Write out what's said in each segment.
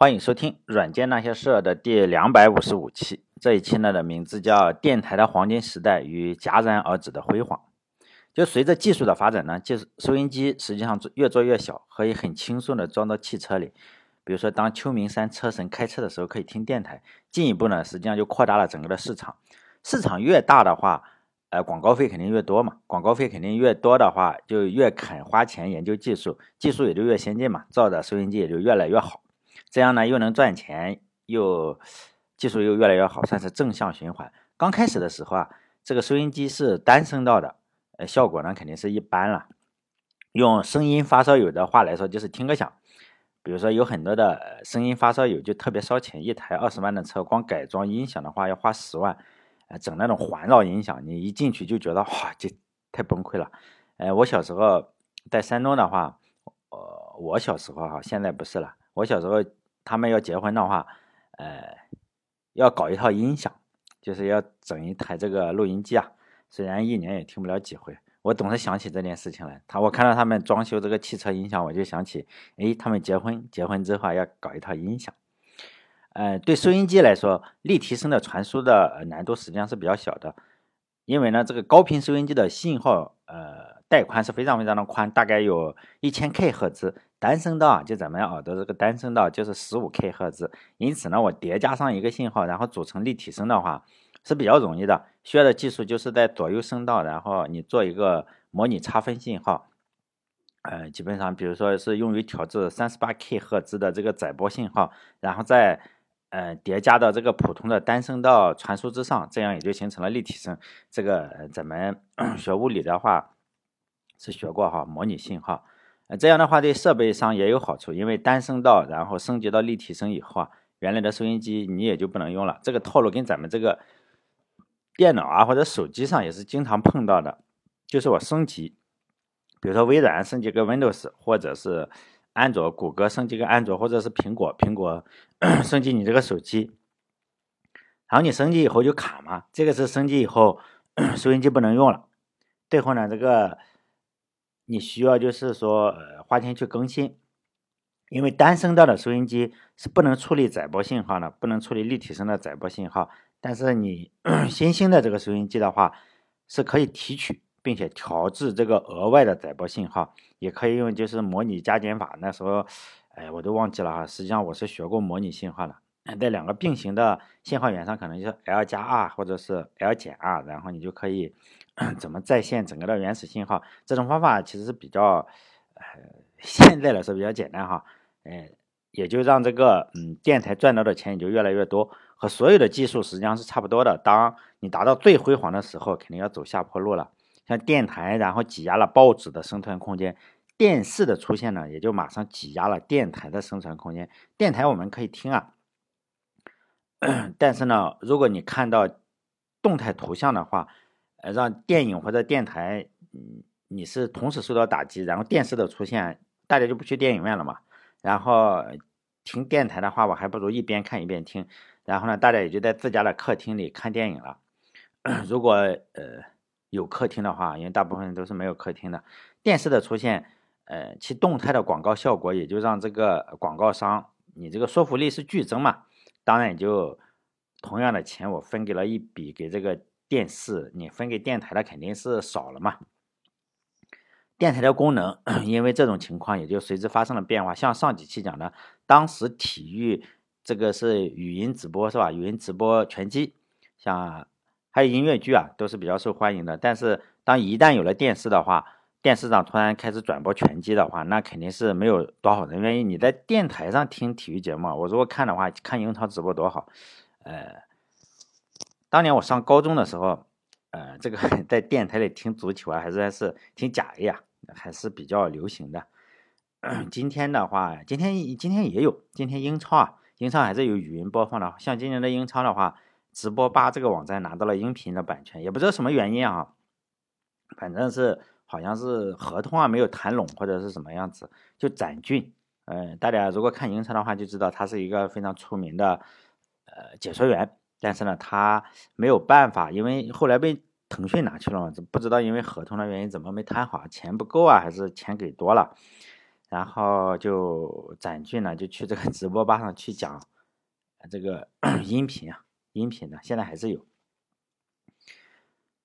欢迎收听《软件那些事儿》的第两百五十五期。这一期呢的名字叫《电台的黄金时代与戛然而止的辉煌》。就随着技术的发展呢，就是收音机实际上越做越小，可以很轻松的装到汽车里。比如说，当秋名山车神开车的时候，可以听电台。进一步呢，实际上就扩大了整个的市场。市场越大的话，呃，广告费肯定越多嘛。广告费肯定越多的话，就越肯花钱研究技术，技术也就越先进嘛，造的收音机也就越来越好。这样呢，又能赚钱，又技术又越来越好，算是正向循环。刚开始的时候啊，这个收音机是单声道的，呃，效果呢肯定是一般了。用声音发烧友的话来说，就是听个响。比如说有很多的声音发烧友就特别烧钱，一台二十万的车，光改装音响的话要花十万，呃，整那种环绕音响，你一进去就觉得哇，这太崩溃了。呃，我小时候在山东的话，呃，我小时候哈，现在不是了。我小时候。他们要结婚的话，呃，要搞一套音响，就是要整一台这个录音机啊。虽然一年也听不了几回，我总是想起这件事情来。他我看到他们装修这个汽车音响，我就想起，哎，他们结婚结婚之后要搞一套音响。呃，对收音机来说，立体声的传输的难度实际上是比较小的，因为呢，这个高频收音机的信号，呃，带宽是非常非常的宽，大概有一千 K 赫兹。单声道啊就咱们耳朵这个单声道就是十五 K 赫兹，因此呢，我叠加上一个信号，然后组成立体声的话是比较容易的。需要的技术就是在左右声道，然后你做一个模拟差分信号，呃，基本上比如说是用于调制三十八 K 赫兹的这个载波信号，然后再呃叠加到这个普通的单声道传输之上，这样也就形成了立体声。这个咱们 学物理的话是学过哈，模拟信号。这样的话对设备上也有好处，因为单声道，然后升级到立体声以后啊，原来的收音机你也就不能用了。这个套路跟咱们这个电脑啊或者手机上也是经常碰到的，就是我升级，比如说微软升级个 Windows，或者是安卓，谷歌升级个安卓，或者是苹果，苹果 升级你这个手机，然后你升级以后就卡嘛，这个是升级以后 收音机不能用了，最后呢这个。你需要就是说，呃，花钱去更新，因为单声道的收音机是不能处理载波信号的，不能处理立体声的载波信号。但是你 新兴的这个收音机的话，是可以提取并且调制这个额外的载波信号，也可以用就是模拟加减法。那时候，哎，我都忘记了哈。实际上我是学过模拟信号的，在两个并行的信号源上，可能就是 L 加 R 或者是 L 减 R，然后你就可以。怎么再现整个的原始信号？这种方法其实是比较，呃，现在来说比较简单哈，嗯，也就让这个嗯电台赚到的钱也就越来越多，和所有的技术实际上是差不多的。当你达到最辉煌的时候，肯定要走下坡路了。像电台，然后挤压了报纸的生存空间；电视的出现呢，也就马上挤压了电台的生存空间。电台我们可以听啊，但是呢，如果你看到动态图像的话，呃，让电影或者电台，嗯，你是同时受到打击，然后电视的出现，大家就不去电影院了嘛。然后听电台的话，我还不如一边看一边听。然后呢，大家也就在自家的客厅里看电影了。如果呃有客厅的话，因为大部分都是没有客厅的，电视的出现，呃，其动态的广告效果也就让这个广告商，你这个说服力是剧增嘛。当然也就同样的钱，我分给了一笔给这个。电视你分给电台的肯定是少了嘛？电台的功能因为这种情况也就随之发生了变化。像上几期讲的，当时体育这个是语音直播是吧？语音直播拳击，像还有音乐剧啊，都是比较受欢迎的。但是当一旦有了电视的话，电视上突然开始转播拳击的话，那肯定是没有多少人愿意。你在电台上听体育节目，我如果看的话，看英超直播多好，呃。当年我上高中的时候，呃，这个 在电台里听足球啊，还是还是听假 A 啊，还是比较流行的。今天的话，今天今天也有，今天英超啊，英超还是有语音播放的。像今年的英超的话，直播吧这个网站拿到了音频的版权，也不知道什么原因啊，反正是好像是合同啊没有谈拢或者是什么样子，就展俊，呃，大家如果看英超的话就知道他是一个非常出名的呃解说员。但是呢，他没有办法，因为后来被腾讯拿去了嘛，不知道因为合同的原因怎么没谈好，钱不够啊，还是钱给多了？然后就展俊呢就去这个直播吧上去讲这个 音频啊，音频的现在还是有。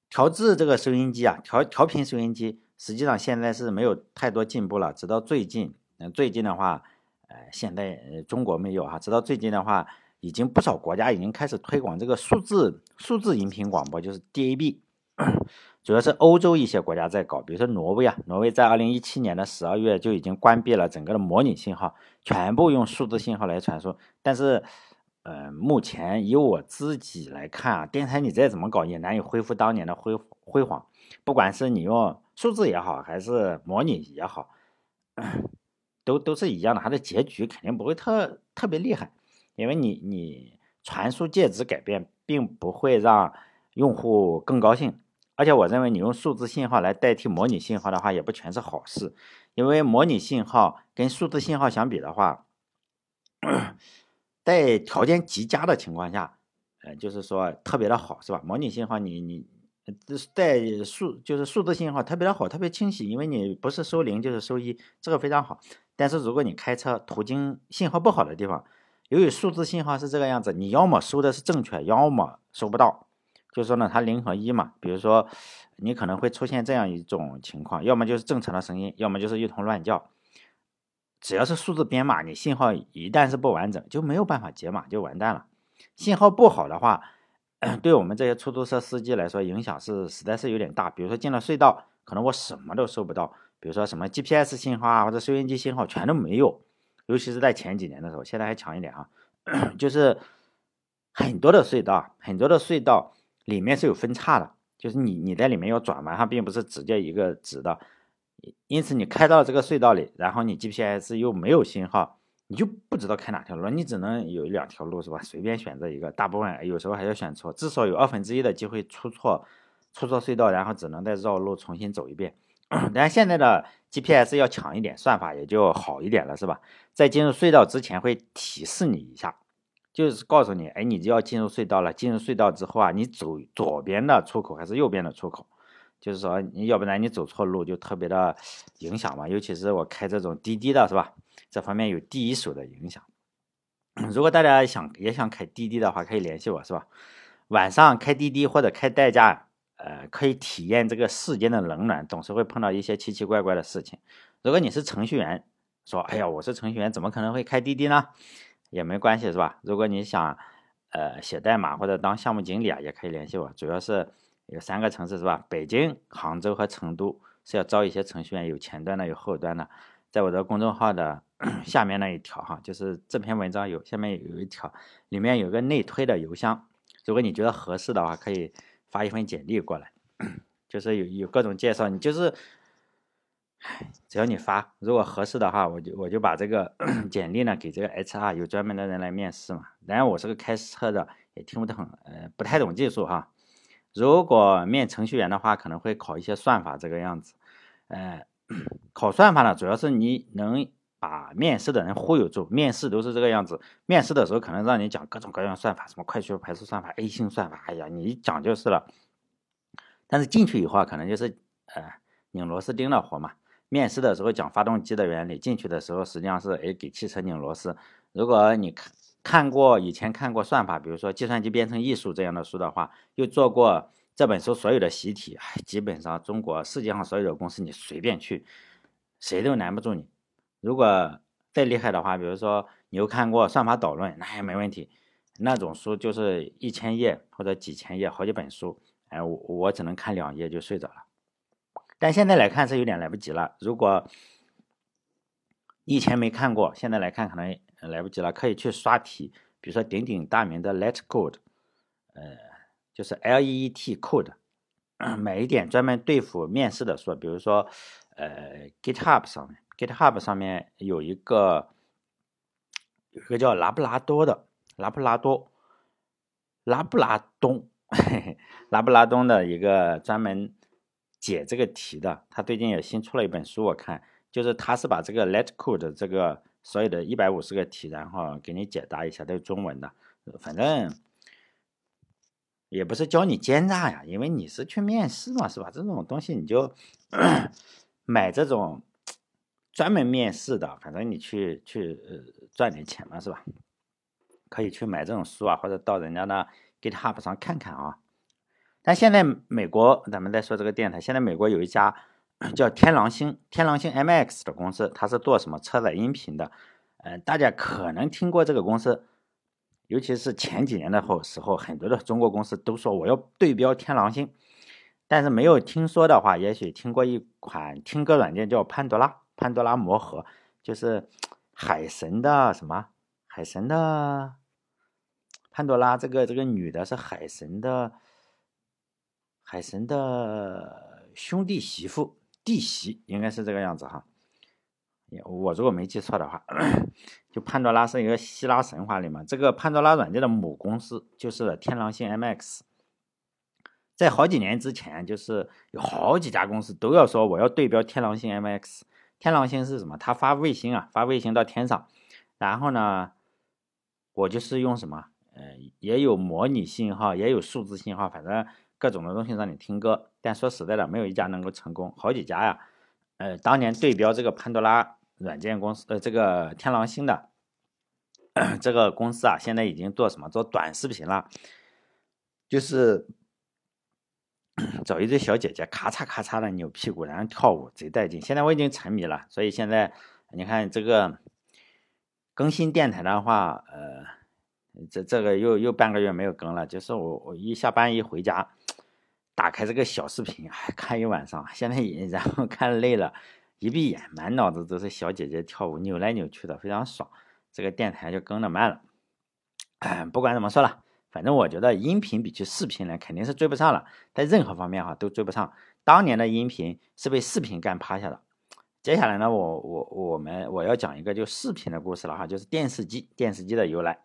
调制这个收音机啊，调调频收音机，实际上现在是没有太多进步了。直到最近，嗯，最近的话，呃，现在中国没有哈。直到最近的话，已经不少国家已经开始推广这个数字数字音频广播，就是 DAB。主要是欧洲一些国家在搞，比如说挪威啊，挪威在二零一七年的十二月就已经关闭了整个的模拟信号，全部用数字信号来传输。但是，呃，目前以我自己来看啊，电台你再怎么搞也难以恢复当年的辉辉煌。不管是你用数字也好，还是模拟也好，都都是一样的，它的结局肯定不会特特别厉害，因为你你传输介质改变，并不会让用户更高兴。而且我认为你用数字信号来代替模拟信号的话，也不全是好事，因为模拟信号跟数字信号相比的话。在条件极佳的情况下，呃，就是说特别的好，是吧？模拟信号你你在数就是数字信号特别的好，特别清晰，因为你不是收零就是收一，这个非常好。但是如果你开车途经信号不好的地方，由于数字信号是这个样子，你要么收的是正确，要么收不到。就说呢，它零和一嘛，比如说你可能会出现这样一种情况，要么就是正常的声音，要么就是一通乱叫。只要是数字编码，你信号一旦是不完整，就没有办法解码，就完蛋了。信号不好的话，对我们这些出租车司机来说，影响是实在是有点大。比如说进了隧道，可能我什么都收不到，比如说什么 GPS 信号啊，或者收音机信号全都没有。尤其是在前几年的时候，现在还强一点啊，就是很多的隧道，很多的隧道里面是有分叉的，就是你你在里面要转弯，它并不是直接一个直的。因此，你开到这个隧道里，然后你 GPS 又没有信号，你就不知道开哪条路，你只能有两条路，是吧？随便选择一个，大部分有时候还要选错，至少有二分之一的机会出错，出错隧道，然后只能再绕路重新走一遍。但现在的 GPS 要强一点，算法也就好一点了，是吧？在进入隧道之前会提示你一下，就是告诉你，哎，你就要进入隧道了。进入隧道之后啊，你走左边的出口还是右边的出口？就是说，你要不然你走错路就特别的影响嘛，尤其是我开这种滴滴的，是吧？这方面有第一手的影响。如果大家想也想开滴滴的话，可以联系我，是吧？晚上开滴滴或者开代驾，呃，可以体验这个世间的冷暖，总是会碰到一些奇奇怪怪的事情。如果你是程序员，说，哎呀，我是程序员，怎么可能会开滴滴呢？也没关系，是吧？如果你想，呃，写代码或者当项目经理啊，也可以联系我，主要是。有三个城市是吧？北京、杭州和成都是要招一些程序员，有前端的，有后端的。在我的公众号的 下面那一条哈，就是这篇文章有下面有一条，里面有个内推的邮箱。如果你觉得合适的话，可以发一份简历过来，就是有有各种介绍。你就是，只要你发，如果合适的话，我就我就把这个 简历呢给这个 HR，有专门的人来面试嘛。当然我是个开车的，也听不懂，呃，不太懂技术哈。如果面程序员的话，可能会考一些算法这个样子，呃，考算法呢，主要是你能把面试的人忽悠住。面试都是这个样子，面试的时候可能让你讲各种各样算法，什么快速排除算法、A 星算法，哎呀，你一讲就是了。但是进去以后，可能就是呃拧螺丝钉的活嘛。面试的时候讲发动机的原理，进去的时候实际上是哎给汽车拧螺丝。如果你看。看过以前看过算法，比如说《计算机编程艺术》这样的书的话，又做过这本书所有的习题，基本上中国世界上所有的公司你随便去，谁都难不住你。如果再厉害的话，比如说你又看过《算法导论》，那也没问题。那种书就是一千页或者几千页，好几本书，哎，我我只能看两页就睡着了。但现在来看是有点来不及了。如果以前没看过，现在来看可能。来不及了，可以去刷题，比如说鼎鼎大名的 Let Code，呃，就是 L E E T Code，买一点专门对付面试的书，比如说呃 GitHub 上面，GitHub 上面有一个有一个叫拉布拉多的拉布拉多拉布拉东 拉布拉东的一个专门解这个题的，他最近也新出了一本书，我看就是他是把这个 Let Code 这个。所有的一百五十个题，然后给你解答一下，都是中文的。反正也不是教你奸诈呀，因为你是去面试嘛，是吧？这种东西你就 买这种专门面试的，反正你去去呃赚点钱嘛，是吧？可以去买这种书啊，或者到人家的 GitHub 上看看啊。但现在美国，咱们再说这个电台，现在美国有一家叫天狼星，天狼星 MX 的公司，它是做什么车载音频的？嗯，大家可能听过这个公司，尤其是前几年的后时候，很多的中国公司都说我要对标天狼星，但是没有听说的话，也许听过一款听歌软件叫潘多拉，潘多拉魔盒，就是 海神的什么海神的。潘多拉这个这个女的是海神的，海神的兄弟媳妇弟媳，应该是这个样子哈。我如果没记错的话，就潘多拉是一个希腊神话里嘛。这个潘多拉软件的母公司就是天狼星 MX。在好几年之前，就是有好几家公司都要说我要对标天狼星 MX。天狼星是什么？它发卫星啊，发卫星到天上，然后呢，我就是用什么？呃，也有模拟信号，也有数字信号，反正各种的东西让你听歌。但说实在的，没有一家能够成功。好几家呀，呃，当年对标这个潘多拉软件公司，呃，这个天狼星的 这个公司啊，现在已经做什么？做短视频了，就是 找一堆小姐姐咔嚓咔嚓的扭屁股，然后跳舞，贼带劲。现在我已经沉迷了，所以现在你看这个更新电台的话，呃。这这个又又半个月没有更了，就是我我一下班一回家，打开这个小视频，哎，看一晚上。现在也然后看累了，一闭眼，满脑子都是小姐姐跳舞，扭来扭去的，非常爽。这个电台就更的慢了。哎，不管怎么说了，反正我觉得音频比起视频来，肯定是追不上了，在任何方面哈都追不上。当年的音频是被视频干趴下的。接下来呢，我我我们我要讲一个就视频的故事了哈，就是电视机，电视机的由来。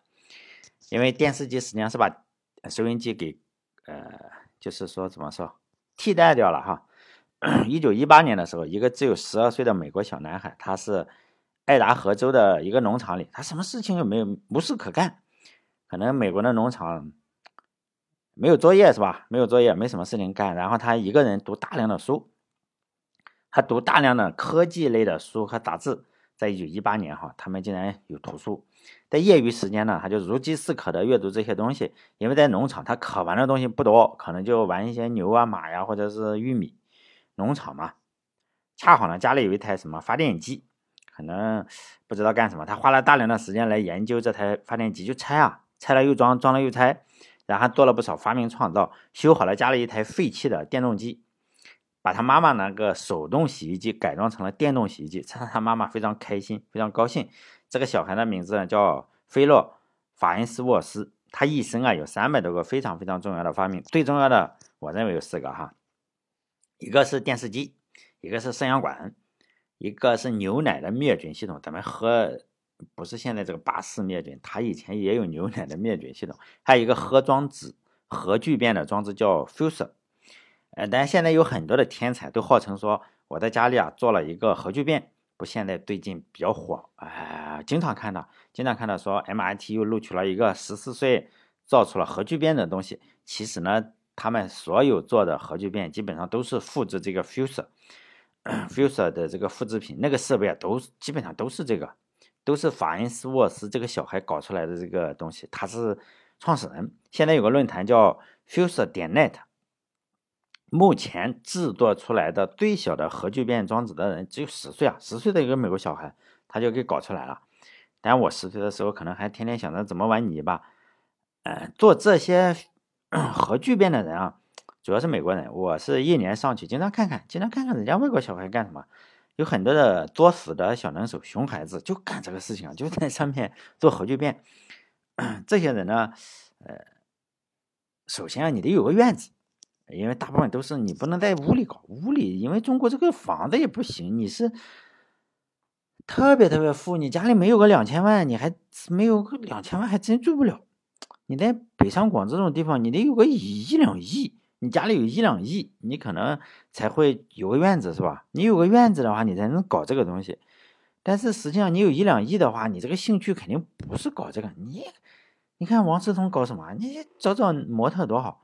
因为电视机实际上是把收音机给，呃，就是说怎么说，替代掉了哈。一九一八年的时候，一个只有十二岁的美国小男孩，他是爱达荷州的一个农场里，他什么事情又没有，无事可干，可能美国的农场没有作业是吧？没有作业，没什么事情干，然后他一个人读大量的书，他读大量的科技类的书和杂志。在一九一八年哈，他们竟然有图书。在业余时间呢，他就如饥似渴的阅读这些东西。因为在农场，他可玩的东西不多，可能就玩一些牛啊、马呀，或者是玉米。农场嘛，恰好呢，家里有一台什么发电机，可能不知道干什么，他花了大量的时间来研究这台发电机，就拆啊，拆了又装，装了又拆，然后做了不少发明创造，修好了家里一台废弃的电动机。把他妈妈那个手动洗衣机改装成了电动洗衣机，这让他妈妈非常开心，非常高兴。这个小孩的名字呢叫菲洛·法恩斯沃斯，他一生啊有三百多个非常非常重要的发明，最重要的我认为有四个哈，一个是电视机，一个是摄像管，一个是牛奶的灭菌系统。咱们喝不是现在这个巴氏灭菌，它以前也有牛奶的灭菌系统，还有一个核装置、核聚变的装置叫 fuse。呃，但现在有很多的天才都号称说，我在家里啊做了一个核聚变，不，现在最近比较火，哎，经常看到，经常看到说 MIT 又录取了一个十四岁造出了核聚变的东西。其实呢，他们所有做的核聚变基本上都是复制这个 fuse，fuse 的这个复制品，那个设备啊都基本上都是这个，都是法恩斯沃斯这个小孩搞出来的这个东西，他是创始人。现在有个论坛叫 fuse 点 net。目前制作出来的最小的核聚变装置的人只有十岁啊，十岁的一个美国小孩，他就给搞出来了。但我十岁的时候可能还天天想着怎么玩泥巴。嗯，做这些 核聚变的人啊，主要是美国人。我是一年上去经常看看，经常看看人家外国小孩干什么。有很多的作死的小能手、熊孩子就干这个事情，就在上面 做核聚变。这些人呢，呃，首先啊，你得有个院子。因为大部分都是你不能在屋里搞，屋里因为中国这个房子也不行，你是特别特别富，你家里没有个两千万，你还没有个两千万还真住不了。你在北上广这种地方，你得有个一亿两亿，你家里有一两亿，你可能才会有个院子，是吧？你有个院子的话，你才能搞这个东西。但是实际上，你有一两亿的话，你这个兴趣肯定不是搞这个。你你看王思聪搞什么？你找找模特多好。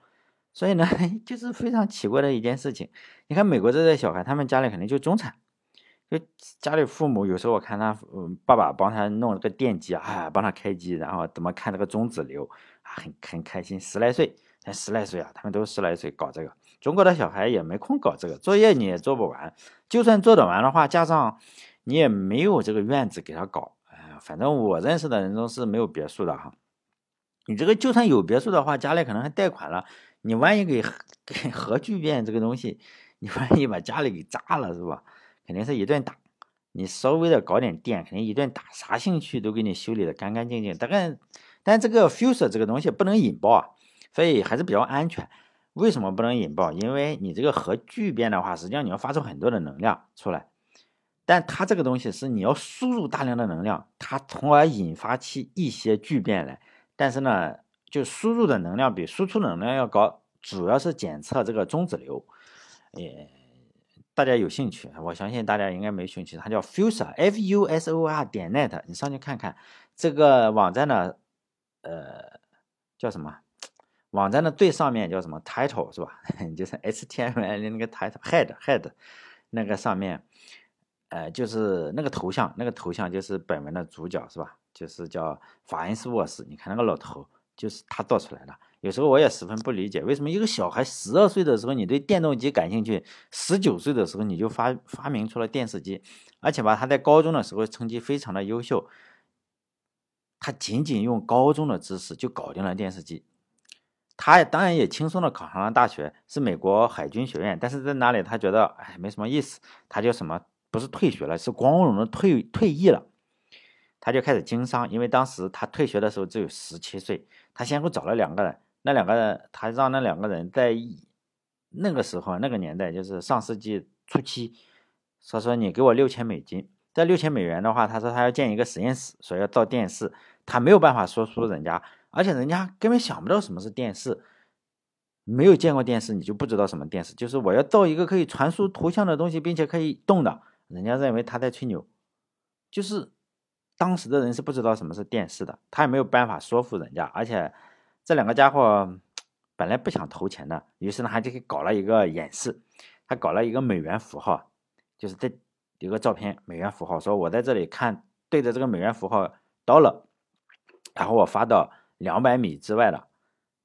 所以呢，就是非常奇怪的一件事情。你看美国这些小孩，他们家里肯定就中产，就家里父母有时候我看他，嗯，爸爸帮他弄了个电机啊，帮他开机，然后怎么看这个中子流啊，很很开心。十来岁，才十来岁啊，他们都十来岁搞这个。中国的小孩也没空搞这个，作业你也做不完，就算做得完的话，加上你也没有这个院子给他搞。哎，反正我认识的人中是没有别墅的哈。你这个就算有别墅的话，家里可能还贷款了，你万一给给核聚变这个东西，你万一把家里给炸了是吧？肯定是一顿打，你稍微的搞点电，肯定一顿打，啥兴趣都给你修理的干干净净。大概，但这个 fuse 这个东西不能引爆啊，所以还是比较安全。为什么不能引爆？因为你这个核聚变的话，实际上你要发出很多的能量出来，但它这个东西是你要输入大量的能量，它从而引发起一些聚变来。但是呢，就输入的能量比输出能量要高，主要是检测这个中子流，也。大家有兴趣，我相信大家应该没兴趣。它叫 Fusor，F U S O R 点 net，你上去看看这个网站呢，呃，叫什么？网站的最上面叫什么？Title 是吧？就是 HTML 的那个 Title，Head Head 那个上面，呃，就是那个头像，那个头像就是本文的主角是吧？就是叫法恩斯沃斯，你看那个老头，就是他做出来的。有时候我也十分不理解，为什么一个小孩十二岁的时候你对电动机感兴趣，十九岁的时候你就发发明出了电视机，而且吧他在高中的时候成绩非常的优秀，他仅仅用高中的知识就搞定了电视机，他当然也轻松的考上了大学，是美国海军学院，但是在那里他觉得哎没什么意思，他就什么不是退学了，是光荣的退退役了，他就开始经商，因为当时他退学的时候只有十七岁，他先后找了两个人。那两个人，他让那两个人在那个时候，那个年代，就是上世纪初期，说说你给我六千美金，这六千美元的话，他说他要建一个实验室，说要造电视，他没有办法说服人家，而且人家根本想不到什么是电视，没有见过电视，你就不知道什么电视，就是我要造一个可以传输图像的东西，并且可以动的，人家认为他在吹牛，就是当时的人是不知道什么是电视的，他也没有办法说服人家，而且。这两个家伙本来不想投钱的，于是呢，他就给搞了一个演示，他搞了一个美元符号，就是这一个照片，美元符号，说我在这里看，对着这个美元符号刀了，然后我发到两百米之外的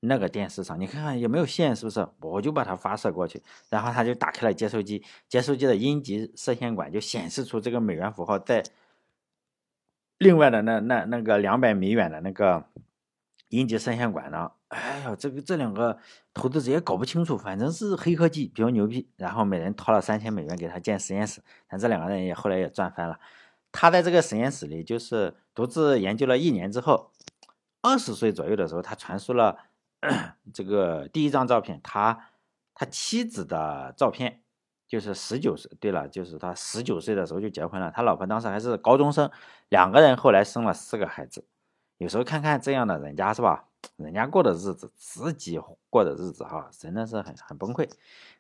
那个电视上，你看看有没有线，是不是？我就把它发射过去，然后他就打开了接收机，接收机的阴极射线管就显示出这个美元符号在另外的那那那个两百米远的那个。阴极射线管呢？哎呀，这个这两个投资者也搞不清楚，反正是黑科技比较牛逼。然后每人掏了三千美元给他建实验室，但这两个人也后来也赚翻了。他在这个实验室里就是独自研究了一年之后，二十岁左右的时候，他传输了 这个第一张照片，他他妻子的照片，就是十九岁。对了，就是他十九岁的时候就结婚了，他老婆当时还是高中生，两个人后来生了四个孩子。有时候看看这样的人家是吧？人家过的日子，自己过的日子哈，真的是很很崩溃。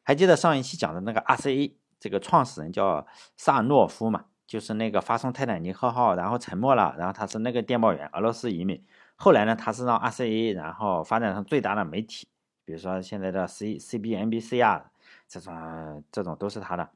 还记得上一期讲的那个 RCA 这个创始人叫萨诺夫嘛？就是那个发送泰坦尼克号然后沉没了，然后他是那个电报员，俄罗斯移民。后来呢，他是让 RCA 然后发展成最大的媒体，比如说现在的 C CBNBC 啊，这种这种都是他的。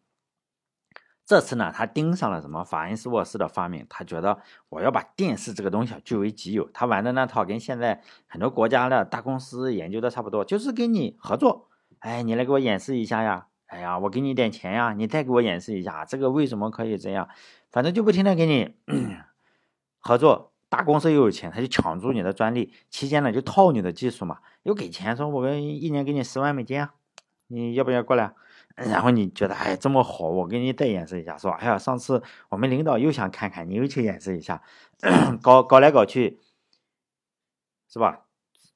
这次呢，他盯上了什么法恩斯沃斯的发明，他觉得我要把电视这个东西据为己有。他玩的那套跟现在很多国家的大公司研究的差不多，就是跟你合作，哎，你来给我演示一下呀，哎呀，我给你点钱呀，你再给我演示一下，这个为什么可以这样？反正就不停的给你 合作，大公司又有钱，他就抢注你的专利，期间呢就套你的技术嘛，又给钱，说我们一年给你十万美金啊，你要不要过来？然后你觉得哎这么好，我给你再演示一下，说哎呀上次我们领导又想看看，你又去演示一下，搞搞来搞去，是吧？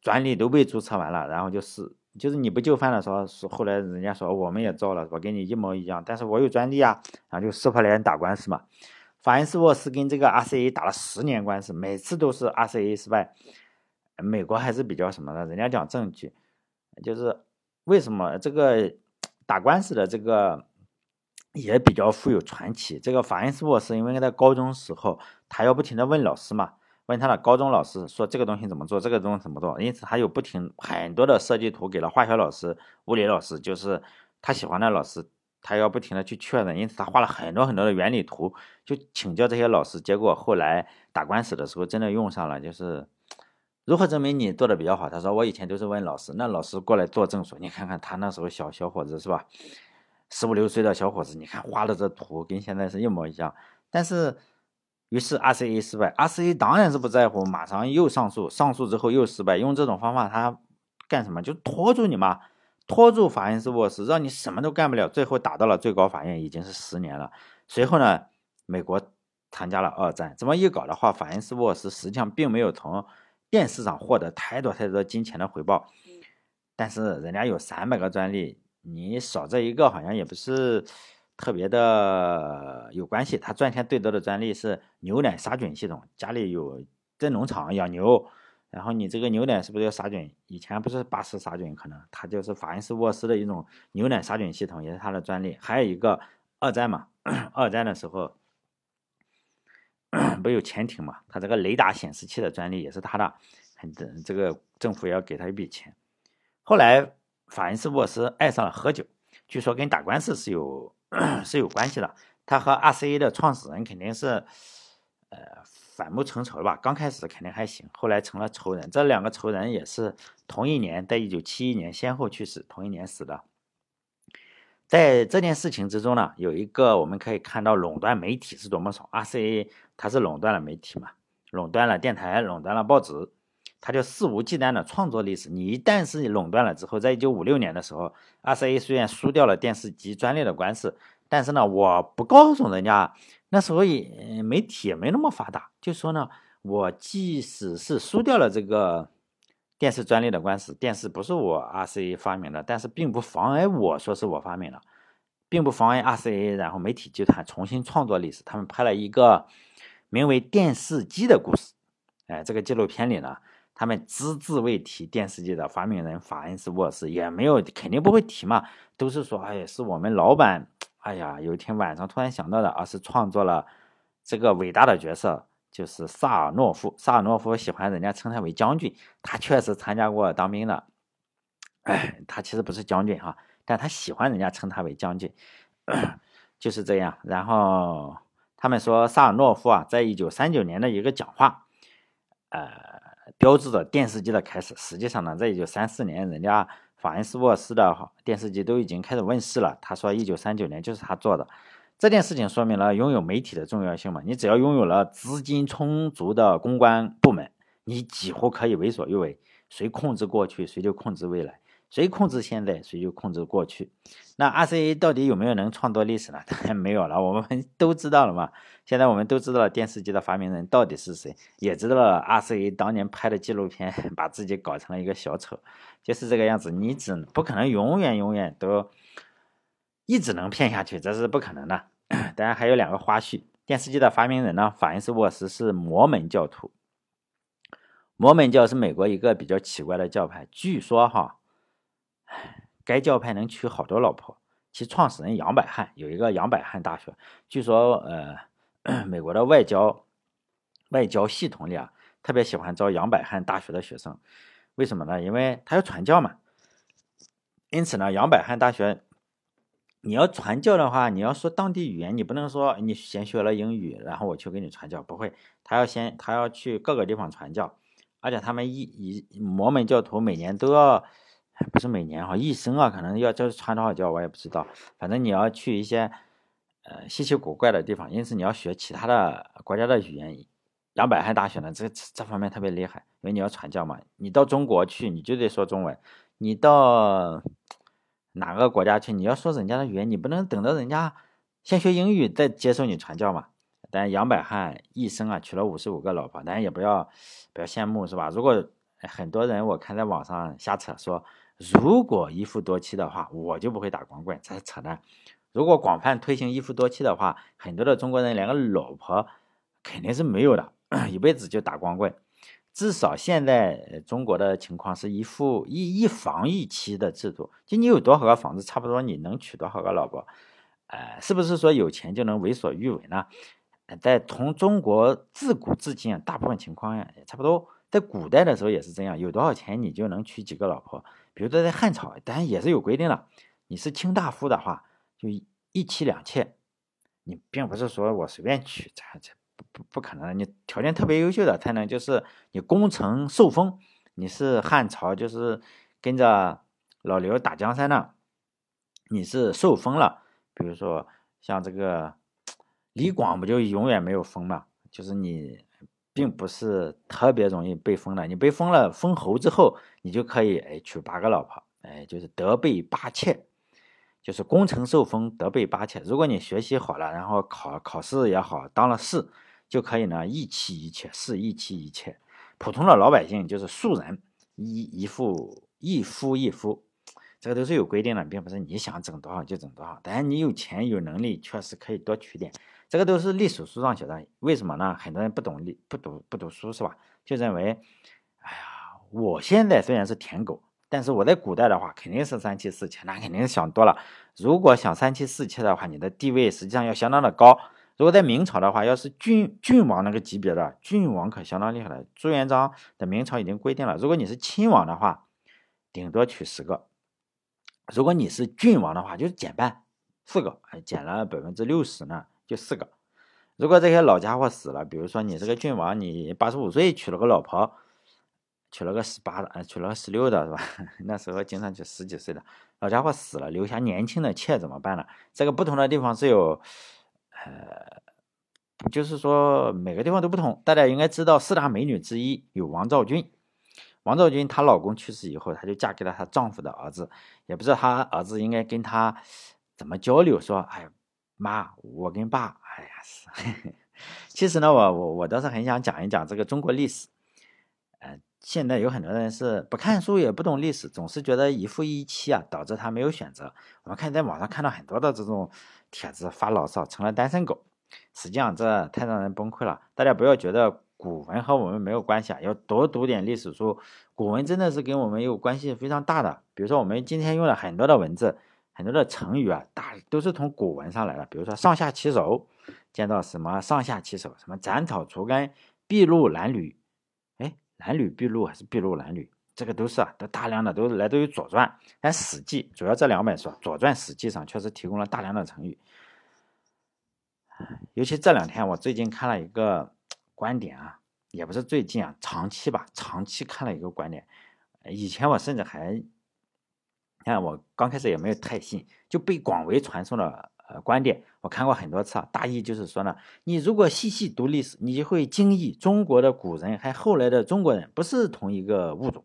专利都被注册完了，然后就是就是你不就范的时候，后来人家说我们也造了，我跟你一模一样，但是我有专利啊，然后就撕破脸打官司嘛。法恩斯沃斯跟这个 RCA 打了十年官司，每次都是 RCA 失败。美国还是比较什么的，人家讲证据，就是为什么这个。打官司的这个也比较富有传奇。这个法恩斯沃斯，因为他在高中时候，他要不停的问老师嘛，问他的高中老师说这个东西怎么做，这个东西怎么做，因此他有不停很多的设计图给了化学老师、物理老师，就是他喜欢的老师他要不停的去确认，因此他画了很多很多的原理图，就请教这些老师。结果后来打官司的时候真的用上了，就是如何证明你做的比较好？他说我以前都是问老师，那老师过来作证说，你看看他那时候小小伙子是吧，十五六岁的小伙子，你看画的这图跟现在是一模一样。但是于是 RCA 失败，RCA 当然是不在乎，马上又上诉，上诉之后又失败，用这种方法他干什么？就拖住你嘛。拖住法恩斯沃斯，让你什么都干不了，最后打到了最高法院，已经是十年了。随后呢，美国参加了二战，这么一搞的话，法恩斯沃斯实际上并没有从电视上获得太多太多金钱的回报。但是人家有三百个专利，你少这一个好像也不是特别的有关系。他赚钱最多的专利是牛奶杀菌系统，家里有在农场养牛。然后你这个牛奶是不是要杀菌？以前不是巴氏杀菌，可能它就是法恩斯沃斯的一种牛奶杀菌系统，也是它的专利。还有一个二战嘛，二战的时候不有潜艇嘛，它这个雷达显示器的专利也是它的，很这个政府要给他一笔钱。后来法恩斯沃斯爱上了喝酒，据说跟打官司是有 是有关系的。他和 RCA 的创始人肯定是呃。反目成仇吧，刚开始肯定还行，后来成了仇人。这两个仇人也是同一年，在一九七一年先后去世，同一年死的。在这件事情之中呢，有一个我们可以看到垄断媒体是多么爽。RCA 它是垄断了媒体嘛，垄断了电台，垄断了报纸，它就肆无忌惮的创作历史。你一旦是垄断了之后，在一九五六年的时候，RCA 虽然输掉了电视机专利的官司，但是呢，我不告诉人家。那所以媒体也没那么发达，就说呢，我即使是输掉了这个电视专利的官司，电视不是我 RCA 发明的，但是并不妨碍我说是我发明的，并不妨碍 RCA 然后媒体集团重新创作历史。他们拍了一个名为《电视机的故事》，哎，这个纪录片里呢，他们只字未提电视机的发明人法恩斯沃斯，也没有肯定不会提嘛，都是说，哎，是我们老板。哎呀，有一天晚上突然想到的，而是创作了这个伟大的角色，就是萨尔诺夫。萨尔诺夫喜欢人家称他为将军，他确实参加过当兵的。哎，他其实不是将军哈，但他喜欢人家称他为将军，就是这样。然后他们说萨尔诺夫啊，在一九三九年的一个讲话，呃，标志着电视机的开始。实际上呢，在一九三四年，人家。法恩斯沃斯的电视机都已经开始问世了。他说，一九三九年就是他做的。这件事情说明了拥有媒体的重要性嘛？你只要拥有了资金充足的公关部门，你几乎可以为所欲为。谁控制过去，谁就控制未来。谁控制现在，谁就控制过去。那 RCA 到底有没有能创作历史呢？当然没有了，我们都知道了嘛。现在我们都知道了电视机的发明人到底是谁，也知道了 RCA 当年拍的纪录片 把自己搞成了一个小丑，就是这个样子。你只不可能永远永远都一直能骗下去，这是不可能的。当然还有两个花絮：电视机的发明人呢，法恩斯沃斯是摩门教徒。摩门教是美国一个比较奇怪的教派，据说哈。该教派能娶好多老婆，其创始人杨百翰有一个杨百翰大学，据说呃，美国的外交外交系统里啊，特别喜欢招杨百翰大学的学生，为什么呢？因为他要传教嘛。因此呢，杨百翰大学你要传教的话，你要说当地语言，你不能说你先学了英语，然后我去给你传教，不会，他要先他要去各个地方传教，而且他们一一摩门教徒每年都要。不是每年哈，一生啊，可能要就是传多少教我也不知道。反正你要去一些呃稀奇古怪的地方，因此你要学其他的国家的语言。杨百翰大学呢，这这方面特别厉害，因为你要传教嘛。你到中国去，你就得说中文；你到哪个国家去，你要说人家的语言，你不能等到人家先学英语再接受你传教嘛。但杨百翰一生啊娶了五十五个老婆，但也不要不要羡慕是吧？如果很多人我看在网上瞎扯说。如果一夫多妻的话，我就不会打光棍，这是扯淡。如果广泛推行一夫多妻的话，很多的中国人连个老婆肯定是没有的，一辈子就打光棍。至少现在中国的情况是一夫一一房一妻的制度，就你有多少个房子，差不多你能娶多少个老婆。呃，是不是说有钱就能为所欲为呢？在从中国自古至今，大部分情况也差不多。在古代的时候也是这样，有多少钱你就能娶几个老婆。比如说在汉朝，当然也是有规定了。你是卿大夫的话，就一妻两妾。你并不是说我随便娶，这这不不不可能。你条件特别优秀的才能，就是你功成受封，你是汉朝，就是跟着老刘打江山呢，你是受封了。比如说像这个李广，不就永远没有封嘛？就是你并不是特别容易被封的。你被封了封侯之后，你就可以哎娶八个老婆，哎就是德备八妾。就是功成受封，德备八妾。如果你学习好了，然后考考试也好，当了士，就可以呢一妻一妾，是一妻一妾。普通的老百姓就是庶人，一一夫一夫一夫，这个都是有规定的，并不是你想整多少就整多少。但是你有钱有能力，确实可以多娶点。这个都是历史书上写的。为什么呢？很多人不懂历，不读不读书是吧？就认为，哎呀，我现在虽然是舔狗。但是我在古代的话，肯定是三妻四妾，那肯定是想多了。如果想三妻四妾的话，你的地位实际上要相当的高。如果在明朝的话，要是郡郡王那个级别的郡王，可相当厉害了。朱元璋的明朝已经规定了，如果你是亲王的话，顶多娶十个；如果你是郡王的话，就是减半，四个，减了百分之六十呢，就四个。如果这些老家伙死了，比如说你这个郡王，你八十五岁娶了个老婆。娶了个十八的，娶了个十六的，是吧？那时候经常娶十几岁的，老家伙死了，留下年轻的妾怎么办呢？这个不同的地方是有，呃，就是说每个地方都不同。大家应该知道四大美女之一有王昭君，王昭君她老公去世以后，她就嫁给了她丈夫的儿子，也不知道她儿子应该跟她怎么交流，说，哎，妈，我跟爸，哎呀，是，其实呢，我我我倒是很想讲一讲这个中国历史。呃现在有很多人是不看书也不懂历史，总是觉得一夫一妻啊，导致他没有选择。我们看在网上看到很多的这种帖子发牢骚，成了单身狗。实际上这太让人崩溃了。大家不要觉得古文和我们没有关系啊，要多读点历史书。古文真的是跟我们有关系非常大的。比如说我们今天用了很多的文字，很多的成语啊，大都是从古文上来的。比如说上下其手，见到什么上下其手，什么斩草除根，筚路蓝缕。哎蓝缕筚路还是筚路蓝缕，这个都是啊，都大量的都来自于《左传》，但《史记》主要这两本书，《左传》《史记》上确实提供了大量的成语。尤其这两天，我最近看了一个观点啊，也不是最近啊，长期吧，长期看了一个观点。以前我甚至还，你看我刚开始也没有太信，就被广为传颂的。呃，观点我看过很多次啊，大意就是说呢，你如果细细读历史，你就会惊异中国的古人和后来的中国人不是同一个物种。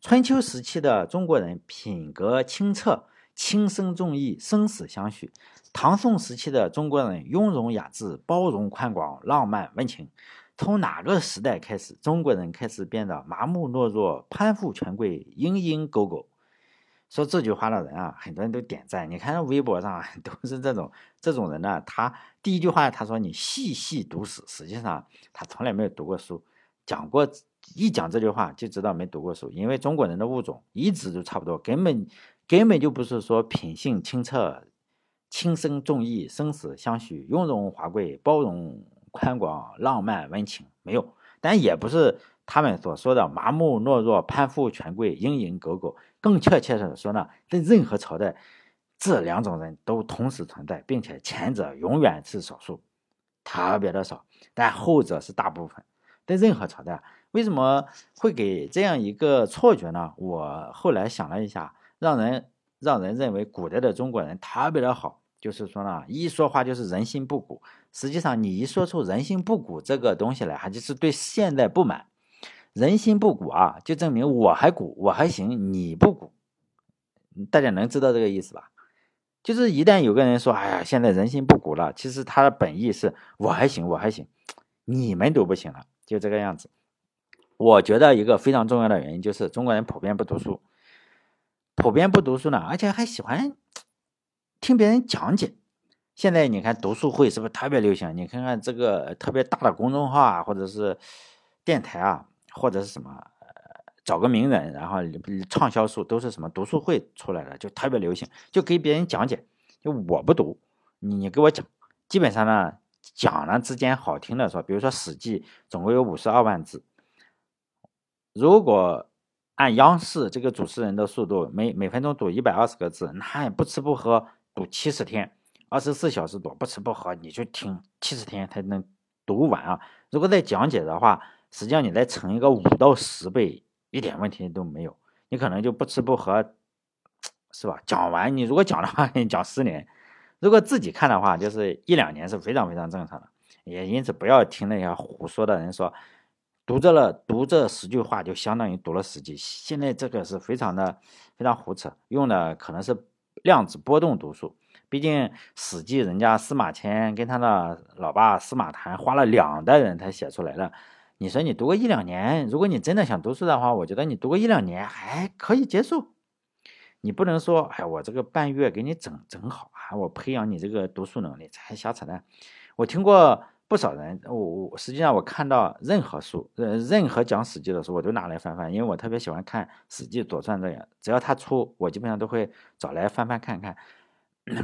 春秋时期的中国人品格清澈、轻声重义、生死相许；唐宋时期的中国人雍容雅致、包容宽广、浪漫温情。从哪个时代开始，中国人开始变得麻木懦弱、攀附权贵、蝇营狗苟？说这句话的人啊，很多人都点赞。你看微博上 都是这种这种人呢。他第一句话他说：“你细细读史。”实际上他从来没有读过书，讲过一讲这句话就知道没读过书。因为中国人的物种一直都差不多，根本根本就不是说品性清澈、轻生重义、生死相许、雍容华贵、包容宽广、浪漫温情，没有。但也不是他们所说的麻木懦弱、攀附权贵、蝇营狗苟。更确切的说呢，在任何朝代，这两种人都同时存在，并且前者永远是少数，特别的少，但后者是大部分。在任何朝代，为什么会给这样一个错觉呢？我后来想了一下，让人让人认为古代的中国人特别的好，就是说呢，一说话就是人心不古。实际上，你一说出人心不古这个东西来，还就是对现在不满。人心不古啊，就证明我还古，我还行，你不古。大家能知道这个意思吧？就是一旦有个人说：“哎呀，现在人心不古了。”其实他的本意是我还行，我还行，你们都不行了，就这个样子。我觉得一个非常重要的原因就是中国人普遍不读书，普遍不读书呢，而且还喜欢听别人讲解。现在你看读书会是不是特别流行？你看看这个特别大的公众号啊，或者是电台啊。或者是什么，找个名人，然后畅销书都是什么读书会出来的，就特别流行，就给别人讲解。就我不读，你你给我讲。基本上呢，讲呢之间好听的说，比如说《史记》总共有五十二万字，如果按央视这个主持人的速度，每每分钟读一百二十个字，那也不吃不喝读七十天，二十四小时读，不吃不喝，你就听七十天才能读完啊。如果再讲解的话，实际上你再乘一个五到十倍，一点问题都没有。你可能就不吃不喝，是吧？讲完你如果讲的话，你讲十年；如果自己看的话，就是一两年是非常非常正常的。也因此不要听那些胡说的人说，读这了读这十句话就相当于读了十集。现在这个是非常的非常胡扯，用的可能是量子波动读数。毕竟《史记》人家司马迁跟他的老爸司马谈花了两代人才写出来的。你说你读个一两年，如果你真的想读书的话，我觉得你读个一两年还可以接受。你不能说，哎，我这个半月给你整整好啊，我培养你这个读书能力，这还瞎扯淡。我听过不少人，我我实际上我看到任何书，呃，任何讲《史记》的书，我都拿来翻翻，因为我特别喜欢看《史记》《左传》这样，只要他出，我基本上都会找来翻翻看看。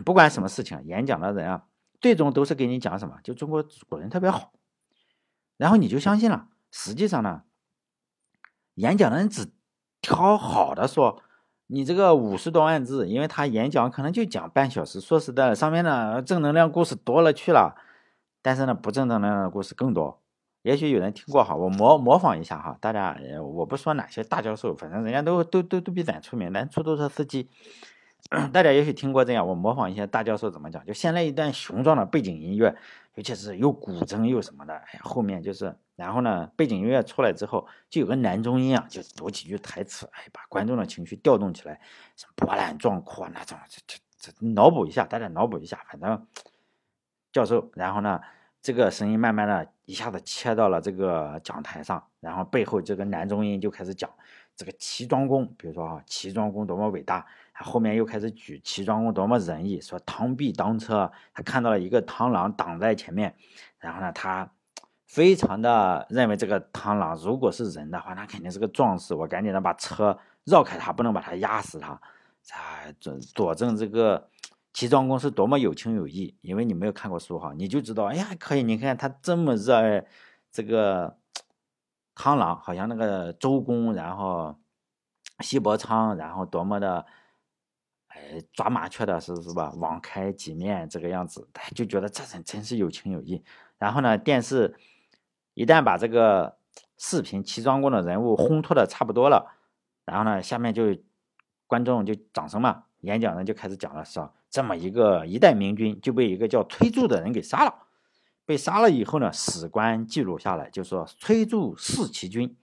不管什么事情，演讲的人啊，最终都是给你讲什么，就中国古人特别好。然后你就相信了。实际上呢，演讲的人只挑好的说。你这个五十多万字，因为他演讲可能就讲半小时。说实在的，上面呢正能量故事多了去了，但是呢不正能量的故事更多。也许有人听过哈，我模模仿一下哈，大家我不说哪些大教授，反正人家都都都都比咱出名，咱出租车司机。大家也许听过这样，我模仿一些大教授怎么讲，就先来一段雄壮的背景音乐，尤其是有古筝又什么的，哎呀，后面就是，然后呢，背景音乐出来之后，就有个男中音啊，就读几句台词，哎，把观众的情绪调动起来，波澜壮阔那种，这这这脑补一下，大家脑补一下，反正教授，然后呢，这个声音慢慢的一下子切到了这个讲台上，然后背后这个男中音就开始讲这个齐庄公，比如说啊，齐庄公多么伟大。后面又开始举齐庄公多么仁义，说螳臂当车，他看到了一个螳螂挡在前面，然后呢，他非常的认为这个螳螂如果是人的话，那肯定是个壮士，我赶紧的把车绕开他，不能把他压死他，啊，佐佐证这个齐庄公是多么有情有义，因为你没有看过书哈，你就知道，哎呀，可以，你看他这么热爱这个螳螂，好像那个周公，然后西伯昌，然后多么的。哎，抓麻雀的是是吧？网开几面这个样子，他就觉得这人真是有情有义。然后呢，电视一旦把这个视频齐庄公的人物烘托的差不多了，然后呢，下面就观众就掌声嘛，演讲人就开始讲了，是吧？这么一个一代明君就被一个叫崔杼的人给杀了。被杀了以后呢，史官记录下来，就说崔杼弑其君。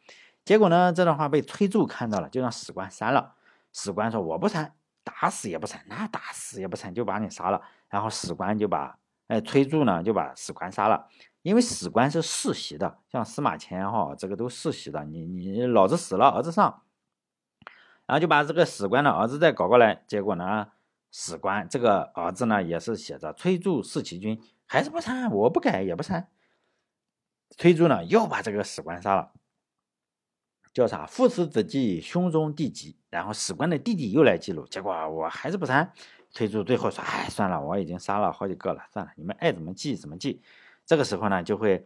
结果呢，这段话被崔杼看到了，就让史官删了。史官说：“我不删。”打死也不删，那打死也不删，就把你杀了。然后史官就把，哎，崔杼呢就把史官杀了，因为史官是世袭的，像司马迁哈，这个都世袭的。你你老子死了，儿子上，然后就把这个史官的儿子再搞过来，结果呢，史官这个儿子呢也是写着崔杼弑其君，还是不参，我不改也不参。崔杼呢又把这个史官杀了。叫啥？父死子继，兄终弟及。然后史官的弟弟又来记录，结果我还是不参。崔杼最后说：“哎，算了，我已经杀了好几个了，算了，你们爱怎么记怎么记。”这个时候呢，就会，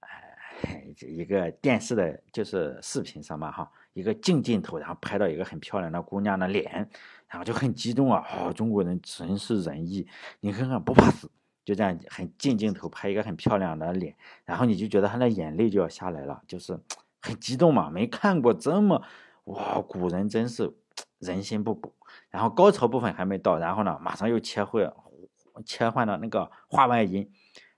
哎，一个电视的，就是视频上嘛，哈，一个近镜头，然后拍到一个很漂亮的姑娘的脸，然后就很激动啊！哦，中国人真是仁义，你看看不怕死，就这样很近镜头拍一个很漂亮的脸，然后你就觉得他的眼泪就要下来了，就是。很激动嘛，没看过这么哇，古人真是 人心不古。然后高潮部分还没到，然后呢，马上又切回切换到那个画外音，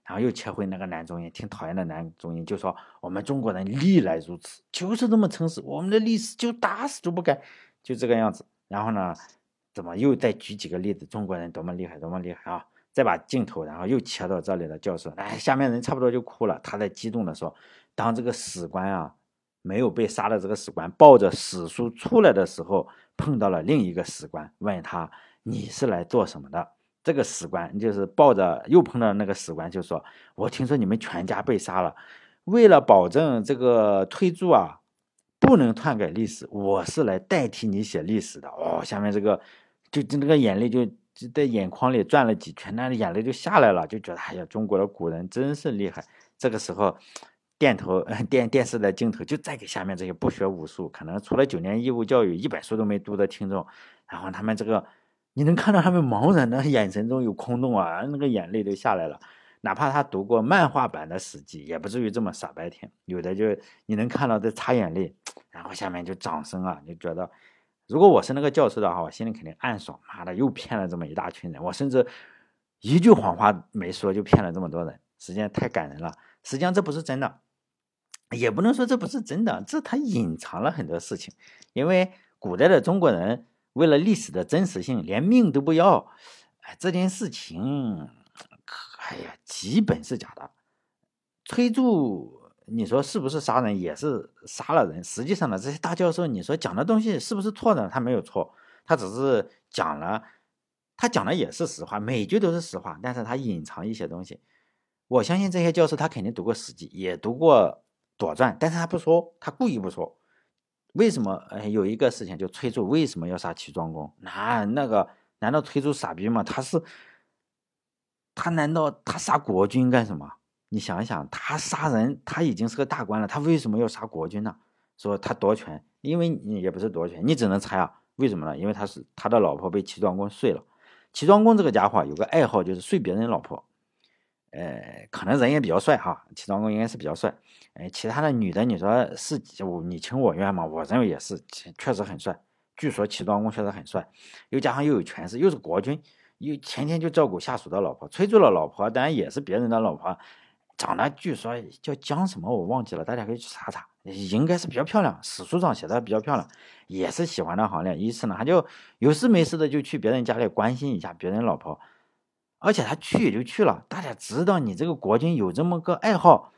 然后又切回那个男中音，挺讨厌的男中音，就说我们中国人历来如此，就是这么诚实，我们的历史就打死都不改，就这个样子。然后呢，怎么又再举几个例子，中国人多么厉害，多么厉害啊！再把镜头，然后又切到这里的教授，哎，下面人差不多就哭了，他在激动的说，当这个史官啊。没有被杀的这个史官抱着史书出来的时候，碰到了另一个史官，问他：“你是来做什么的？”这个史官就是抱着又碰到那个史官，就说：“我听说你们全家被杀了，为了保证这个推注啊，不能篡改历史，我是来代替你写历史的。”哦，下面这个就就那个眼泪就就在眼眶里转了几圈，那眼泪就下来了，就觉得哎呀，中国的古人真是厉害。这个时候。电头 电电视的镜头就再给下面这些不学武术，可能除了九年义务教育一本书都没读的听众，然后他们这个你能看到他们茫然的眼神中有空洞啊，那个眼泪都下来了。哪怕他读过漫画版的《史记》，也不至于这么傻白甜。有的就你能看到在擦眼泪，然后下面就掌声啊，就觉得，如果我是那个教授的话，我心里肯定暗爽，妈的，又骗了这么一大群人。我甚至一句谎话没说，就骗了这么多人，实际上太感人了。实际上这不是真的，也不能说这不是真的，这他隐藏了很多事情。因为古代的中国人为了历史的真实性，连命都不要，哎，这件事情。哎呀，基本是假的。崔杼，你说是不是杀人？也是杀了人。实际上呢，这些大教授，你说讲的东西是不是错的？他没有错，他只是讲了，他讲的也是实话，每句都是实话，但是他隐藏一些东西。我相信这些教授，他肯定读过《史记》，也读过《左传》，但是他不说，他故意不说。为什么？哎，有一个事情，就崔杼为什么要杀齐庄公？那那个，难道崔杼傻逼吗？他是。他难道他杀国君干什么？你想想，他杀人，他已经是个大官了，他为什么要杀国君呢？说他夺权，因为你也不是夺权，你只能猜啊，为什么呢？因为他是他的老婆被齐庄公睡了。齐庄公这个家伙有个爱好，就是睡别人老婆。呃，可能人也比较帅哈，齐庄公应该是比较帅。呃，其他的女的，你说是你情我愿吗？我认为也是，确实很帅。据说齐庄公确实很帅，又加上又有权势，又是国君。又天天就照顾下属的老婆，催促的老婆当然也是别人的老婆，长得据说叫姜什么我忘记了，大家可以去查查，应该是比较漂亮，史书上写的比较漂亮，也是喜欢的行列。于是呢，他就有事没事的就去别人家里关心一下别人老婆，而且他去也就去了，大家知道你这个国君有这么个爱好，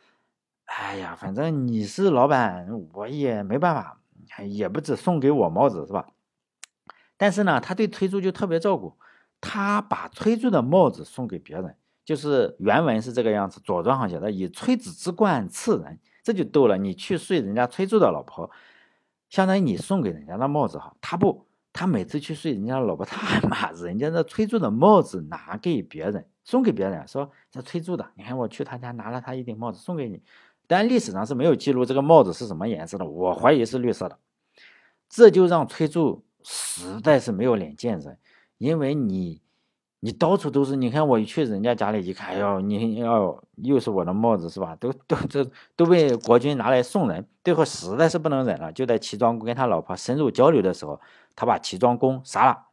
哎呀，反正你是老板，我也没办法，也不止送给我帽子是吧？但是呢，他对崔杼就特别照顾。他把崔杼的帽子送给别人，就是原文是这个样子，《左传》上写的，以崔子之冠赐人，这就逗了。你去睡人家崔杼的老婆，相当于你送给人家的帽子哈。他不，他每次去睡人家老婆，他还把人家那崔柱的帽子拿给别人，送给别人，说这崔柱的，你看我去他家拿了他一顶帽子送给你。但历史上是没有记录这个帽子是什么颜色的，我怀疑是绿色的。这就让崔柱实在是没有脸见人。因为你，你到处都是，你看我去人家家里一看，哎呦，你要又是我的帽子是吧？都都这都被国君拿来送人，最后实在是不能忍了，就在齐庄公跟他老婆深入交流的时候，他把齐庄公杀了。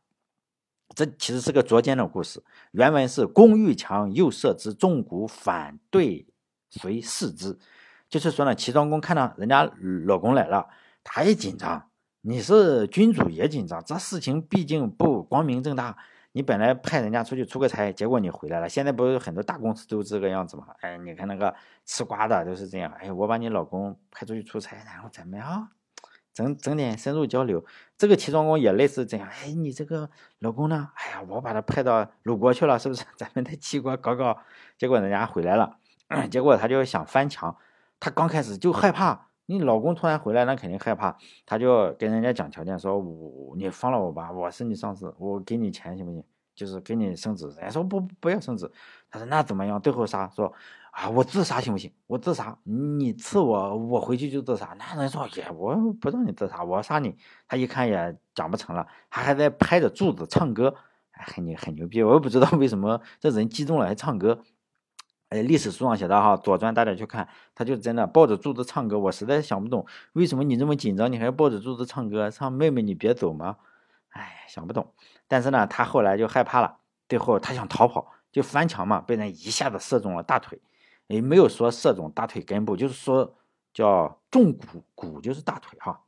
这其实是个捉奸的故事。原文是：公欲强，又射之，众鼓反对，随视之。就是说呢，齐庄公看到人家老公来了，他也紧张。你是君主也紧张，这事情毕竟不光明正大。你本来派人家出去出个差，结果你回来了。现在不是很多大公司都这个样子吗？哎，你看那个吃瓜的都是这样。哎，我把你老公派出去出差，然后怎么样？整整点深入交流。这个齐庄公也类似这样。哎，你这个老公呢？哎呀，我把他派到鲁国去了，是不是？咱们在齐国搞搞。结果人家回来了，结果他就想翻墙。他刚开始就害怕。你老公突然回来，那肯定害怕，他就跟人家讲条件，说我你放了我吧，我是你上司，我给你钱行不行？就是给你升职。人家说不不要升职，他说那怎么样？最后杀说啊，我自杀行不行？我自杀，你刺我，我回去就自杀。那人说也我不让你自杀，我杀你。他一看也讲不成了，他还在拍着柱子唱歌，很牛很牛逼。我也不知道为什么这人激动了还唱歌。哎，历史书上写的哈，《左传》大家去看，他就真的抱着柱子唱歌。我实在想不懂，为什么你这么紧张，你还要抱着柱子唱歌？唱妹妹你别走吗？哎，想不懂。但是呢，他后来就害怕了，最后他想逃跑，就翻墙嘛，被人一下子射中了大腿。也没有说射中大腿根部，就是说叫中骨，骨就是大腿哈。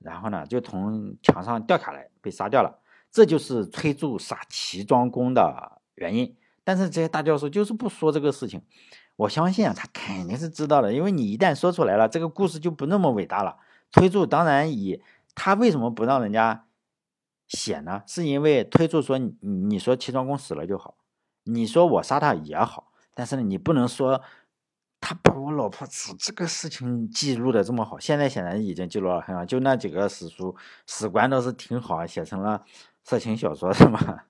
然后呢，就从墙上掉下来，被杀掉了。这就是崔杼杀齐庄公的原因。但是这些大教授就是不说这个事情，我相信啊，他肯定是知道的，因为你一旦说出来了，这个故事就不那么伟大了。崔杼当然以他为什么不让人家写呢？是因为崔杼说你说齐庄公死了就好，你说我杀他也好，但是呢，你不能说他把我老婆死这个事情记录的这么好。现在显然已经记录了很好，就那几个史书史官倒是挺好，写成了色情小说是吗？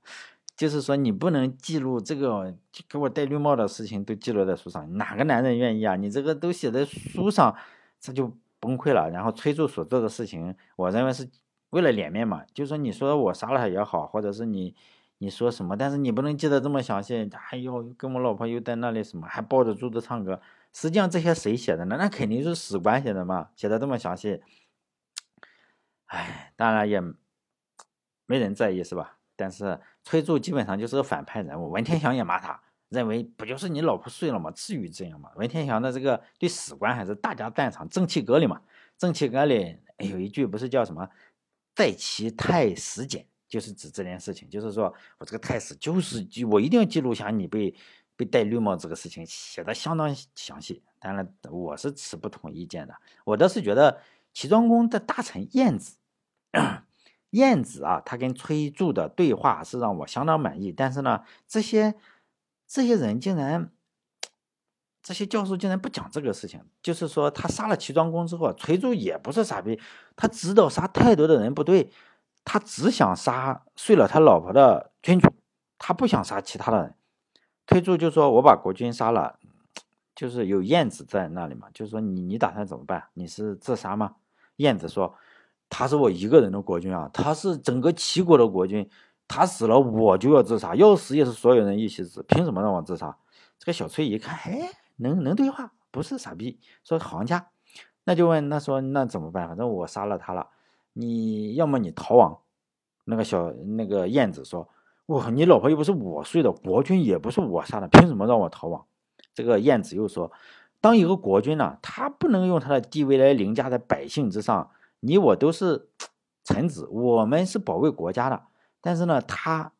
就是说，你不能记录这个给我戴绿帽的事情都记录在书上，哪个男人愿意啊？你这个都写在书上，这就崩溃了。然后崔杼所做的事情，我认为是为了脸面嘛。就说，你说我杀了他也好，或者是你你说什么？但是你不能记得这么详细。哎呦，跟我老婆又在那里什么，还抱着柱子唱歌。实际上这些谁写的呢？那肯定是史官写的嘛，写的这么详细。哎，当然也没人在意，是吧？但是崔杼基本上就是个反派人物，文天祥也骂他，认为不就是你老婆睡了吗？至于这样吗？文天祥的这个对史官还是大加赞赏，《正气歌》里嘛，《正气歌》里有一句不是叫什么“在其太史简”，就是指这件事情，就是说我这个太史就是我一定要记录下你被被戴绿帽这个事情，写的相当详细。当然我是持不同意见的，我倒是觉得齐庄公的大臣晏子。晏子啊，他跟崔杼的对话是让我相当满意。但是呢，这些这些人竟然，这些教授竟然不讲这个事情。就是说，他杀了齐庄公之后，崔杼也不是傻逼，他知道杀太多的人不对，他只想杀睡了他老婆的君主，他不想杀其他的人。崔杼就说：“我把国君杀了，就是有晏子在那里嘛，就是说你你打算怎么办？你是自杀吗？”晏子说。他是我一个人的国君啊，他是整个齐国的国君，他死了我就要自杀，要死也是所有人一起死，凭什么让我自杀？这个小崔一看，哎，能能对话，不是傻逼，说行家，那就问，那说那怎么办？反正我杀了他了，你要么你逃亡。那个小那个晏子说，我，你老婆又不是我睡的，国君也不是我杀的，凭什么让我逃亡？这个晏子又说，当一个国君呢，他不能用他的地位来凌驾在百姓之上。你我都是臣子，我们是保卫国家的。但是呢，他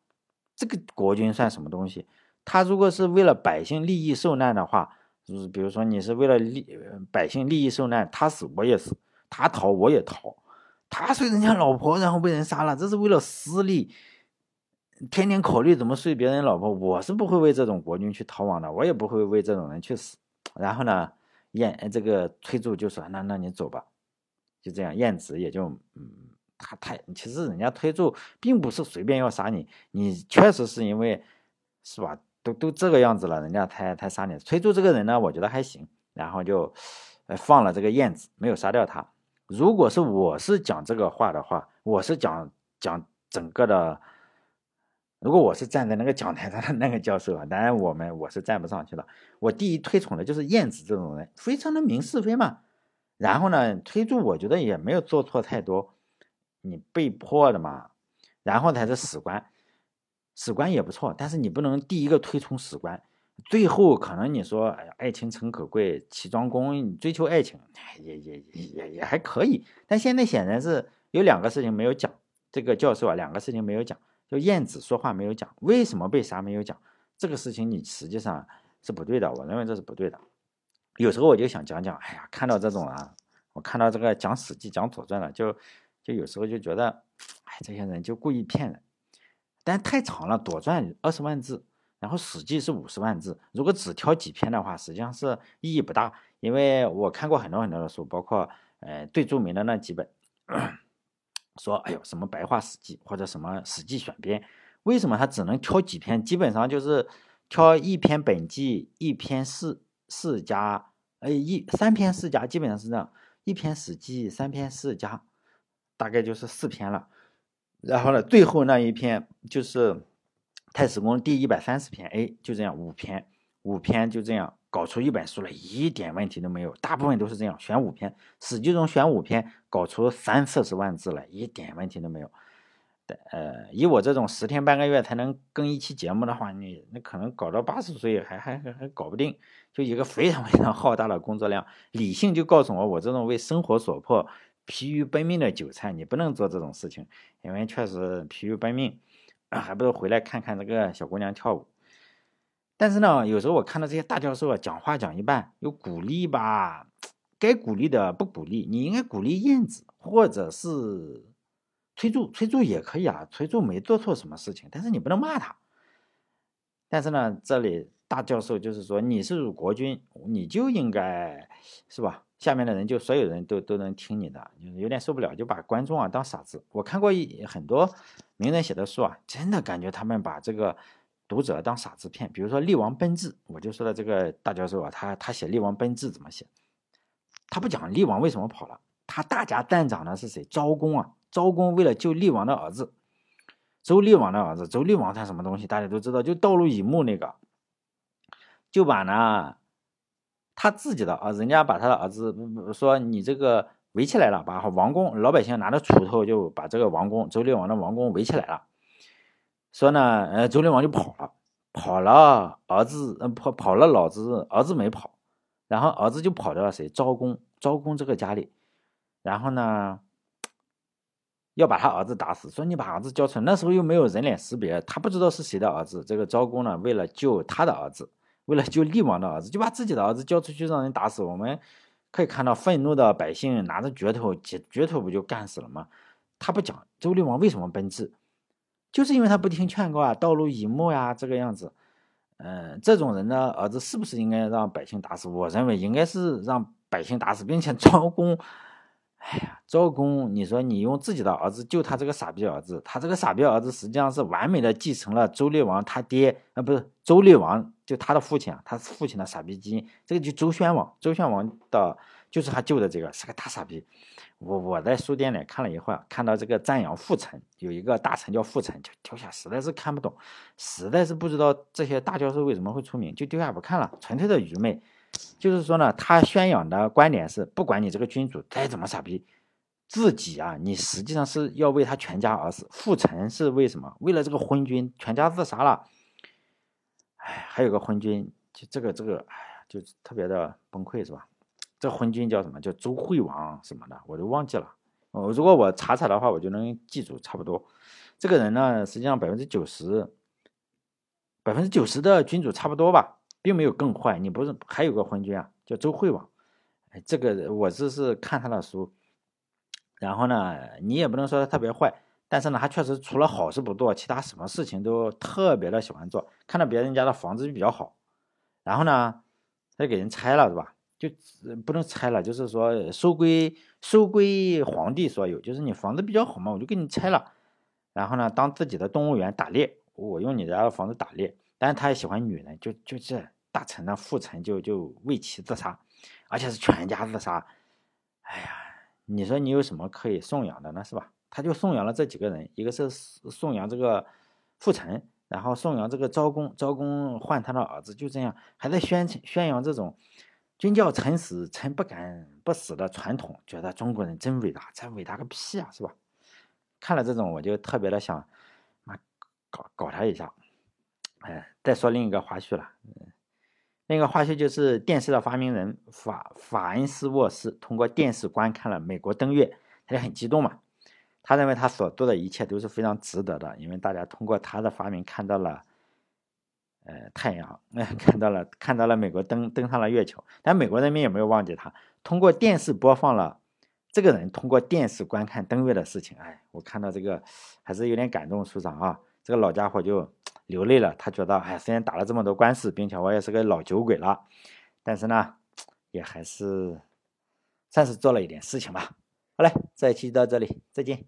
这个国君算什么东西？他如果是为了百姓利益受难的话，就是比如说你是为了利百姓利益受难，他死我也死，他逃我也逃。他睡人家老婆，然后被人杀了，这是为了私利，天天考虑怎么睡别人老婆。我是不会为这种国君去逃亡的，我也不会为这种人去死。然后呢，燕这个崔杼就说：“那那你走吧。”就这样，晏子也就嗯，他他其实人家推助并不是随便要杀你，你确实是因为是吧？都都这个样子了，人家才才杀你。崔杼这个人呢，我觉得还行，然后就放了这个晏子，没有杀掉他。如果是我是讲这个话的话，我是讲讲整个的，如果我是站在那个讲台上的那个教授啊，当然我们我是站不上去了。我第一推崇的就是晏子这种人，非常的明是非嘛。然后呢，推助我觉得也没有做错太多，你被迫的嘛。然后才是史官，史官也不错，但是你不能第一个推崇史官，最后可能你说，哎呀，爱情诚可贵，齐庄公追求爱情，也也也也还可以。但现在显然是有两个事情没有讲，这个教授啊，两个事情没有讲，就晏子说话没有讲，为什么被杀没有讲，这个事情你实际上是不对的，我认为这是不对的。有时候我就想讲讲，哎呀，看到这种啊，我看到这个讲《史记》、讲《左传》的，就就有时候就觉得，哎，这些人就故意骗人。但太长了，《左传》二十万字，然后《史记》是五十万字，如果只挑几篇的话，实际上是意义不大。因为我看过很多很多的书，包括呃最著名的那几本，说哎呦什么白话《史记》或者什么《史记选编》，为什么他只能挑几篇？基本上就是挑一篇本纪，一篇释。世家，哎，一三篇世家基本上是这样，一篇史记，三篇世家，大概就是四篇了。然后呢，最后那一篇就是太史公第一百三十篇，哎，就这样五篇，五篇就这样搞出一本书来，一点问题都没有。大部分都是这样，选五篇，史记中选五篇，搞出三四十万字来，一点问题都没有。呃，以我这种十天半个月才能更一期节目的话，你那可能搞到八十岁还还还搞不定，就一个非常非常浩大的工作量。理性就告诉我，我这种为生活所迫、疲于奔命的韭菜，你不能做这种事情，因为确实疲于奔命，还不如回来看看这个小姑娘跳舞。但是呢，有时候我看到这些大教授啊，讲话讲一半，有鼓励吧，该鼓励的不鼓励，你应该鼓励燕子，或者是。崔杼，崔杼也可以啊，崔杼没做错什么事情，但是你不能骂他。但是呢，这里大教授就是说，你是国君，你就应该是吧？下面的人就所有人都都能听你的，有点受不了，就把观众啊当傻子。我看过一很多名人写的书啊，真的感觉他们把这个读者当傻子骗。比如说《厉王奔至》，我就说了这个大教授啊，他他写《厉王奔至》怎么写？他不讲厉王为什么跑了，他大家赞长的是谁？昭公啊。昭公为了救厉王的儿子，周厉王的儿子，周厉王他什么东西？大家都知道，就道路乙墓那个，就把呢他自己的儿，人家把他的儿子说你这个围起来了，把王宫老百姓拿着锄头就把这个王宫周厉王的王宫围起来了，说呢，呃，周厉王就跑了，跑了，儿子呃跑跑了，老子儿子没跑，然后儿子就跑到了谁昭公昭公这个家里，然后呢？要把他儿子打死，说你把儿子交出来。那时候又没有人脸识别，他不知道是谁的儿子。这个昭公呢，为了救他的儿子，为了救厉王的儿子，就把自己的儿子交出去让人打死。我们可以看到愤怒的百姓拿着镢头，镢镢头不就干死了吗？他不讲周厉王为什么奔至，就是因为他不听劝告啊，道路以目呀，这个样子。嗯，这种人的儿子是不是应该让百姓打死？我认为应该是让百姓打死，并且昭公。哎呀，周公，你说你用自己的儿子救他这个傻逼儿子，他这个傻逼儿子实际上是完美的继承了周厉王他爹啊，不是周厉王，就他的父亲啊，他父亲的傻逼基因，这个就周宣王，周宣王的就是他救的这个是个大傻逼。我我在书店里看了一会儿，看到这个赞扬傅臣，有一个大臣叫傅臣，就丢下，实在是看不懂，实在是不知道这些大教授为什么会出名，就丢下不看了，纯粹的愚昧。就是说呢，他宣扬的观点是，不管你这个君主再怎么傻逼，自己啊，你实际上是要为他全家而死。父臣是为什么？为了这个昏君，全家自杀了。哎，还有个昏君，就这个这个，哎呀，就特别的崩溃，是吧？这昏君叫什么？叫周惠王什么的，我都忘记了。哦，如果我查查的话，我就能记住差不多。这个人呢，实际上百分之九十，百分之九十的君主差不多吧。并没有更坏，你不是还有个昏君啊，叫周惠王，这个我只是看他的书，然后呢，你也不能说他特别坏，但是呢，他确实除了好事不做，其他什么事情都特别的喜欢做。看到别人家的房子就比较好，然后呢，他就给人拆了，是吧？就不能拆了，就是说收归收归皇帝所有，就是你房子比较好嘛，我就给你拆了，然后呢，当自己的动物园打猎，我用你家的房子打猎。但是他也喜欢女人，就就这大臣的父臣就就为其自杀，而且是全家自杀。哎呀，你说你有什么可以颂扬的呢？是吧？他就颂扬了这几个人，一个是颂扬这个父臣，然后颂扬这个昭公，昭公换他的儿子，就这样还在宣宣扬这种君叫臣死，臣不敢不死的传统，觉得中国人真伟大，这伟大个屁啊，是吧？看了这种，我就特别的想，妈搞搞他一下。哎，再说另一个花絮了。嗯，另一个花絮就是电视的发明人法法恩斯沃斯通过电视观看了美国登月，他就很激动嘛。他认为他所做的一切都是非常值得的，因为大家通过他的发明看到了，呃，太阳，看到了看到了美国登登上了月球。但美国人民也没有忘记他，通过电视播放了这个人通过电视观看登月的事情。哎，我看到这个还是有点感动，署长啊，这个老家伙就。流泪了，他觉得，哎，虽然打了这么多官司，并且我也是个老酒鬼了，但是呢，也还是算是做了一点事情吧。好嘞，这一期就到这里，再见。